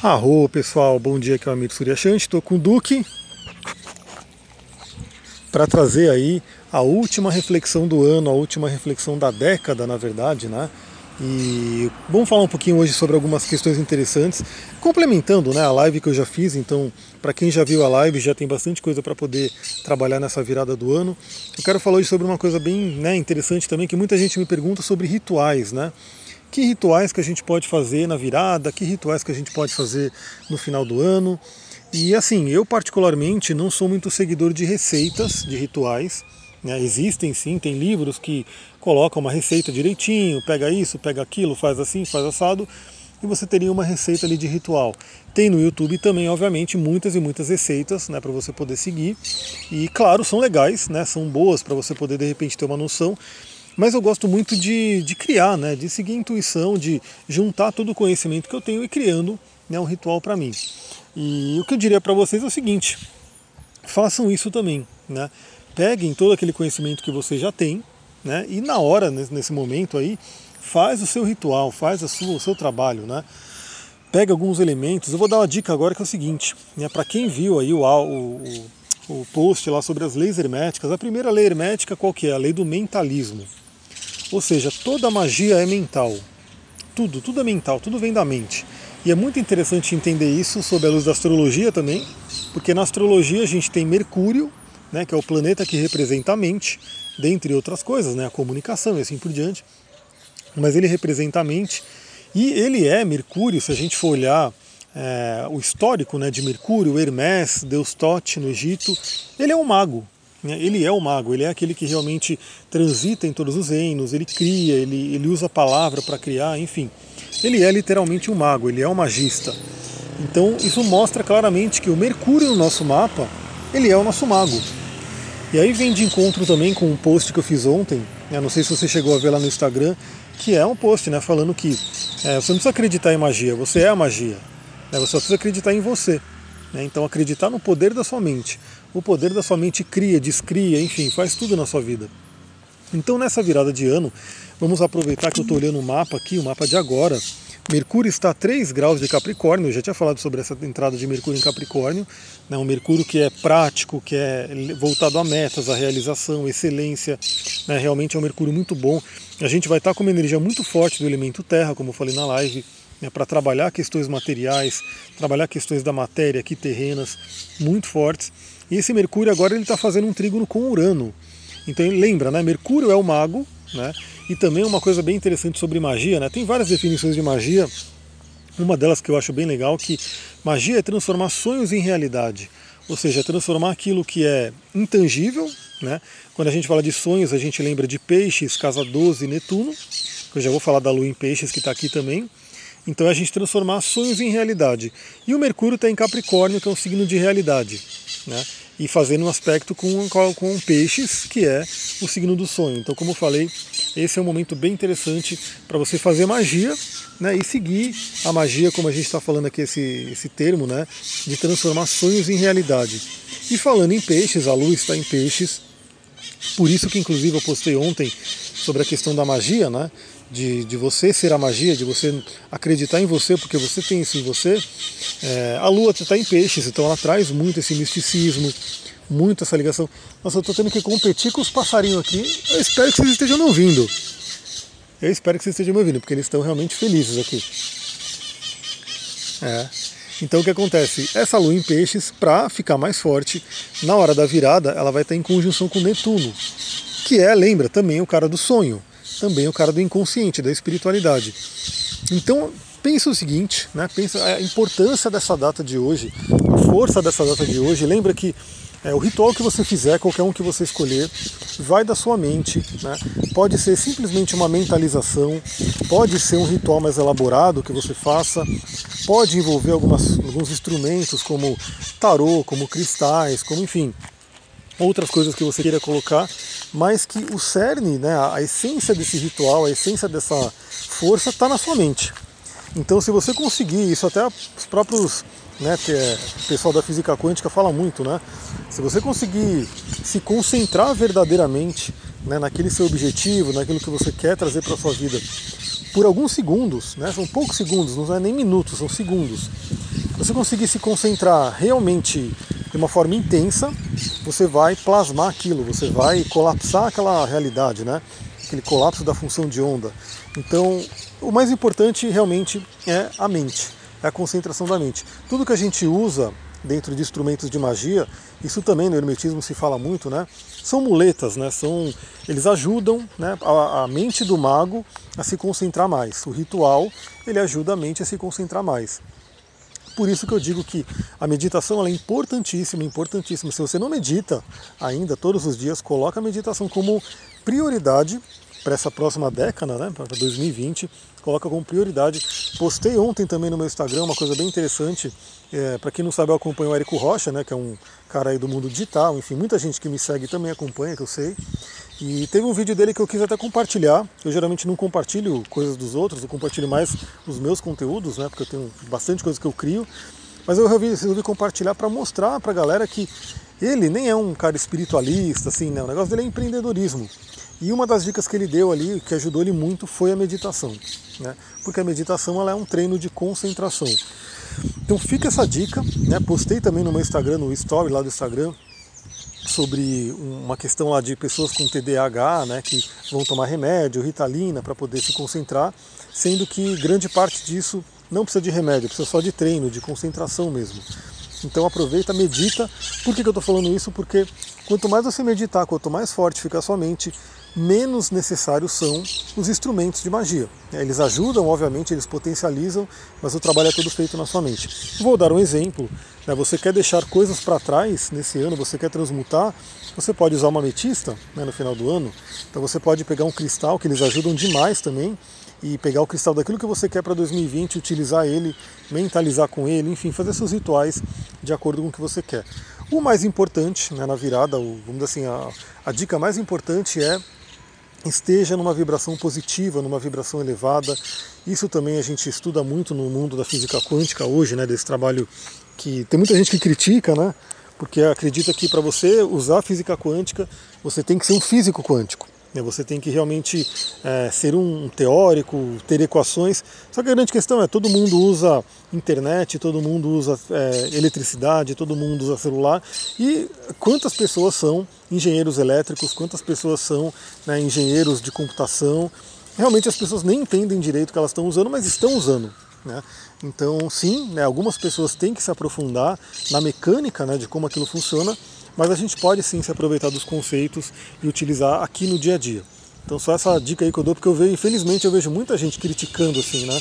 Arro pessoal, bom dia, aqui é o Amir Suryashanti, estou com o Duque para trazer aí a última reflexão do ano, a última reflexão da década, na verdade, né? E vamos falar um pouquinho hoje sobre algumas questões interessantes, complementando né, a live que eu já fiz. Então, para quem já viu a live, já tem bastante coisa para poder trabalhar nessa virada do ano. Eu quero falar hoje sobre uma coisa bem né, interessante também, que muita gente me pergunta sobre rituais, né? Que rituais que a gente pode fazer na virada, que rituais que a gente pode fazer no final do ano. E assim, eu particularmente não sou muito seguidor de receitas, de rituais. Né? Existem sim, tem livros que colocam uma receita direitinho, pega isso, pega aquilo, faz assim, faz assado, e você teria uma receita ali de ritual. Tem no YouTube também, obviamente, muitas e muitas receitas né, para você poder seguir. E claro, são legais, né, são boas para você poder de repente ter uma noção mas eu gosto muito de, de criar, né, de seguir a intuição, de juntar todo o conhecimento que eu tenho e criando né, um ritual para mim. E o que eu diria para vocês é o seguinte: façam isso também. Né? Peguem todo aquele conhecimento que você já tem né, e na hora, nesse momento aí, faz o seu ritual, faz a sua, o seu trabalho. Né? Pega alguns elementos. Eu vou dar uma dica agora que é o seguinte: né, para quem viu aí o, o, o post lá sobre as leis herméticas, a primeira lei hermética qual que é? A lei do mentalismo. Ou seja, toda magia é mental. Tudo, tudo é mental, tudo vem da mente. E é muito interessante entender isso sob a luz da astrologia também, porque na astrologia a gente tem Mercúrio, né, que é o planeta que representa a mente, dentre outras coisas, né, a comunicação e assim por diante. Mas ele representa a mente e ele é Mercúrio, se a gente for olhar é, o histórico né, de Mercúrio, Hermes, Deus Tote no Egito, ele é um mago? Ele é o mago, ele é aquele que realmente transita em todos os reinos, ele cria, ele, ele usa a palavra para criar, enfim. Ele é literalmente um mago, ele é um magista. Então isso mostra claramente que o Mercúrio no nosso mapa, ele é o nosso mago. E aí vem de encontro também com um post que eu fiz ontem, né? não sei se você chegou a ver lá no Instagram, que é um post né, falando que é, você não precisa acreditar em magia, você é a magia. Né? Você só precisa acreditar em você. Né? Então acreditar no poder da sua mente. O poder da sua mente cria, descria, enfim, faz tudo na sua vida. Então nessa virada de ano, vamos aproveitar que eu estou olhando o mapa aqui, o mapa de agora. Mercúrio está a 3 graus de Capricórnio, eu já tinha falado sobre essa entrada de Mercúrio em Capricórnio, né, um Mercúrio que é prático, que é voltado a metas, a realização, excelência, né, realmente é um Mercúrio muito bom. A gente vai estar com uma energia muito forte do elemento terra, como eu falei na live, né, para trabalhar questões materiais, trabalhar questões da matéria aqui terrenas muito fortes. E esse Mercúrio agora ele está fazendo um trígono com Urano. Então lembra, né? Mercúrio é o mago, né? E também uma coisa bem interessante sobre magia, né? Tem várias definições de magia. Uma delas que eu acho bem legal que magia é transformar sonhos em realidade. Ou seja, transformar aquilo que é intangível, né? Quando a gente fala de sonhos, a gente lembra de peixes, casa 12, Netuno, que eu já vou falar da lua em peixes que está aqui também. Então é a gente transformar sonhos em realidade. E o Mercúrio está em Capricórnio, que é um signo de realidade. Né? E fazendo um aspecto com, com peixes, que é o signo do sonho. Então, como eu falei, esse é um momento bem interessante para você fazer magia né? e seguir a magia, como a gente está falando aqui, esse, esse termo, né? de transformar sonhos em realidade. E falando em peixes, a lua está em peixes, por isso que inclusive eu postei ontem sobre a questão da magia, né? De, de você ser a magia, de você acreditar em você, porque você tem isso em você, é, a Lua está em peixes, então ela traz muito esse misticismo, muito essa ligação. Nossa, eu estou tendo que competir com os passarinhos aqui. Eu espero que vocês estejam me ouvindo. Eu espero que vocês estejam me ouvindo, porque eles estão realmente felizes aqui. É. Então o que acontece? Essa lua em peixes, para ficar mais forte, na hora da virada, ela vai estar em conjunção com Netuno, que é, lembra, também o cara do sonho também o cara do inconsciente, da espiritualidade. Então, pensa o seguinte, né? pensa a importância dessa data de hoje, a força dessa data de hoje. Lembra que é, o ritual que você fizer, qualquer um que você escolher, vai da sua mente. Né? Pode ser simplesmente uma mentalização, pode ser um ritual mais elaborado que você faça, pode envolver algumas, alguns instrumentos como tarô, como cristais, como enfim, outras coisas que você queira colocar, mas que o cerne, né, a essência desse ritual, a essência dessa força está na sua mente. Então, se você conseguir, isso até os próprios, né, que é, pessoal da física quântica fala muito, né? Se você conseguir se concentrar verdadeiramente né, naquele seu objetivo, naquilo que você quer trazer para sua vida, por alguns segundos, né, são poucos segundos, não é nem minutos, são segundos. você conseguir se concentrar realmente de uma forma intensa, você vai plasmar aquilo, você vai colapsar aquela realidade, né? Aquele colapso da função de onda. Então, o mais importante realmente é a mente, é a concentração da mente. Tudo que a gente usa dentro de instrumentos de magia, isso também no hermetismo se fala muito, né? São muletas, né? São, eles ajudam né, a, a mente do mago a se concentrar mais. O ritual ele ajuda a mente a se concentrar mais. Por isso que eu digo que a meditação é importantíssima, importantíssima. Se você não medita ainda todos os dias, coloca a meditação como prioridade para essa próxima década, né, para 2020, coloca como prioridade. Postei ontem também no meu Instagram uma coisa bem interessante. É, para quem não sabe, eu acompanho o Érico Rocha, né, que é um cara aí do mundo digital, enfim, muita gente que me segue também acompanha, que eu sei. E teve um vídeo dele que eu quis até compartilhar. Eu geralmente não compartilho coisas dos outros, eu compartilho mais os meus conteúdos, né? Porque eu tenho bastante coisa que eu crio. Mas eu resolvi, compartilhar para mostrar para a galera que ele nem é um cara espiritualista, assim, né? O negócio dele é empreendedorismo. E uma das dicas que ele deu ali, que ajudou ele muito, foi a meditação. Né? Porque a meditação ela é um treino de concentração. Então fica essa dica, né? Postei também no meu Instagram, no story lá do Instagram, sobre uma questão lá de pessoas com TDAH, né, que vão tomar remédio, ritalina para poder se concentrar, sendo que grande parte disso não precisa de remédio, precisa só de treino, de concentração mesmo. Então aproveita, medita. Por que, que eu estou falando isso? Porque quanto mais você meditar, quanto mais forte fica a sua mente, menos necessários são os instrumentos de magia. Eles ajudam, obviamente, eles potencializam, mas o trabalho é todo feito na sua mente. Vou dar um exemplo. Né? Você quer deixar coisas para trás nesse ano, você quer transmutar, você pode usar uma ametista né, no final do ano. Então você pode pegar um cristal, que eles ajudam demais também, e pegar o cristal daquilo que você quer para 2020, utilizar ele, mentalizar com ele, enfim, fazer seus rituais de acordo com o que você quer. O mais importante né, na virada, o, vamos dizer assim, a, a dica mais importante é esteja numa vibração positiva, numa vibração elevada. Isso também a gente estuda muito no mundo da física quântica hoje, né, desse trabalho que tem muita gente que critica, né, porque acredita que para você usar a física quântica, você tem que ser um físico quântico. Né, você tem que realmente é, ser um teórico, ter equações. Só que a grande questão é todo mundo usa internet, todo mundo usa é, eletricidade, todo mundo usa celular. E quantas pessoas são engenheiros elétricos, quantas pessoas são né, engenheiros de computação? Realmente as pessoas nem entendem direito o que elas estão usando, mas estão usando. Né? Então, sim, né, algumas pessoas têm que se aprofundar na mecânica né, de como aquilo funciona mas a gente pode sim se aproveitar dos conceitos e utilizar aqui no dia a dia. Então só essa dica aí que eu dou, porque eu vejo, infelizmente eu vejo muita gente criticando assim, né?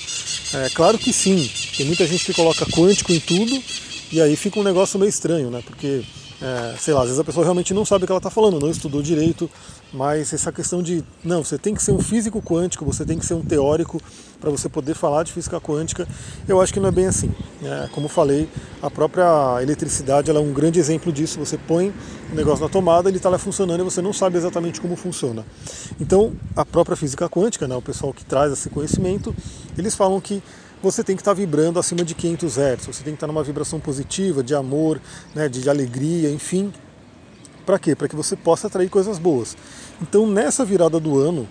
É claro que sim, tem muita gente que coloca quântico em tudo e aí fica um negócio meio estranho, né? Porque é, sei lá, às vezes a pessoa realmente não sabe o que ela está falando, não estudou direito, mas essa questão de, não, você tem que ser um físico quântico, você tem que ser um teórico para você poder falar de física quântica, eu acho que não é bem assim. Né? Como falei, a própria eletricidade é um grande exemplo disso, você põe o negócio na tomada, ele está lá funcionando e você não sabe exatamente como funciona. Então, a própria física quântica, né, o pessoal que traz esse conhecimento, eles falam que você tem que estar vibrando acima de 500 Hz, você tem que estar numa vibração positiva, de amor, né, de, de alegria, enfim. Para quê? Para que você possa atrair coisas boas. Então, nessa virada do ano,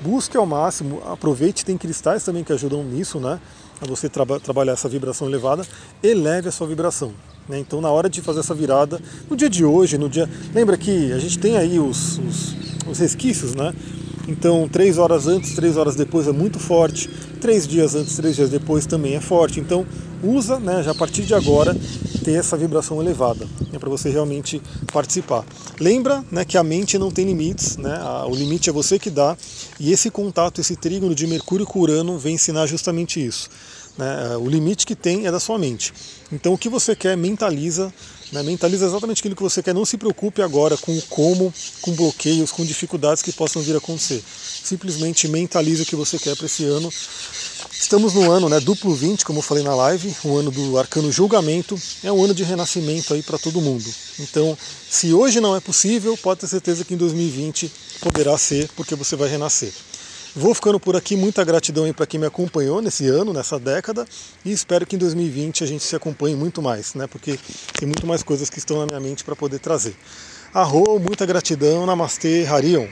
busque ao máximo, aproveite, tem cristais também que ajudam nisso, né? A você traba trabalhar essa vibração elevada, eleve a sua vibração. Né? Então, na hora de fazer essa virada, no dia de hoje, no dia. Lembra que a gente tem aí os, os, os resquícios, né? Então, três horas antes, três horas depois é muito forte. Três dias antes, três dias depois também é forte. Então, usa, né, já a partir de agora, ter essa vibração elevada, né, para você realmente participar. Lembra né, que a mente não tem limites, né, a, o limite é você que dá. E esse contato, esse trígono de Mercúrio com Urano vem ensinar justamente isso. Né, o limite que tem é da sua mente. Então, o que você quer, mentaliza né? Mentaliza exatamente aquilo que você quer. Não se preocupe agora com o como, com bloqueios, com dificuldades que possam vir a acontecer. Simplesmente mentalize o que você quer para esse ano. Estamos no ano né, duplo 20, como eu falei na live, o ano do arcano julgamento, é um ano de renascimento aí para todo mundo. Então, se hoje não é possível, pode ter certeza que em 2020 poderá ser, porque você vai renascer. Vou ficando por aqui, muita gratidão para quem me acompanhou nesse ano, nessa década, e espero que em 2020 a gente se acompanhe muito mais, né? Porque tem muito mais coisas que estão na minha mente para poder trazer. Arro, muita gratidão, Namastê, Harion.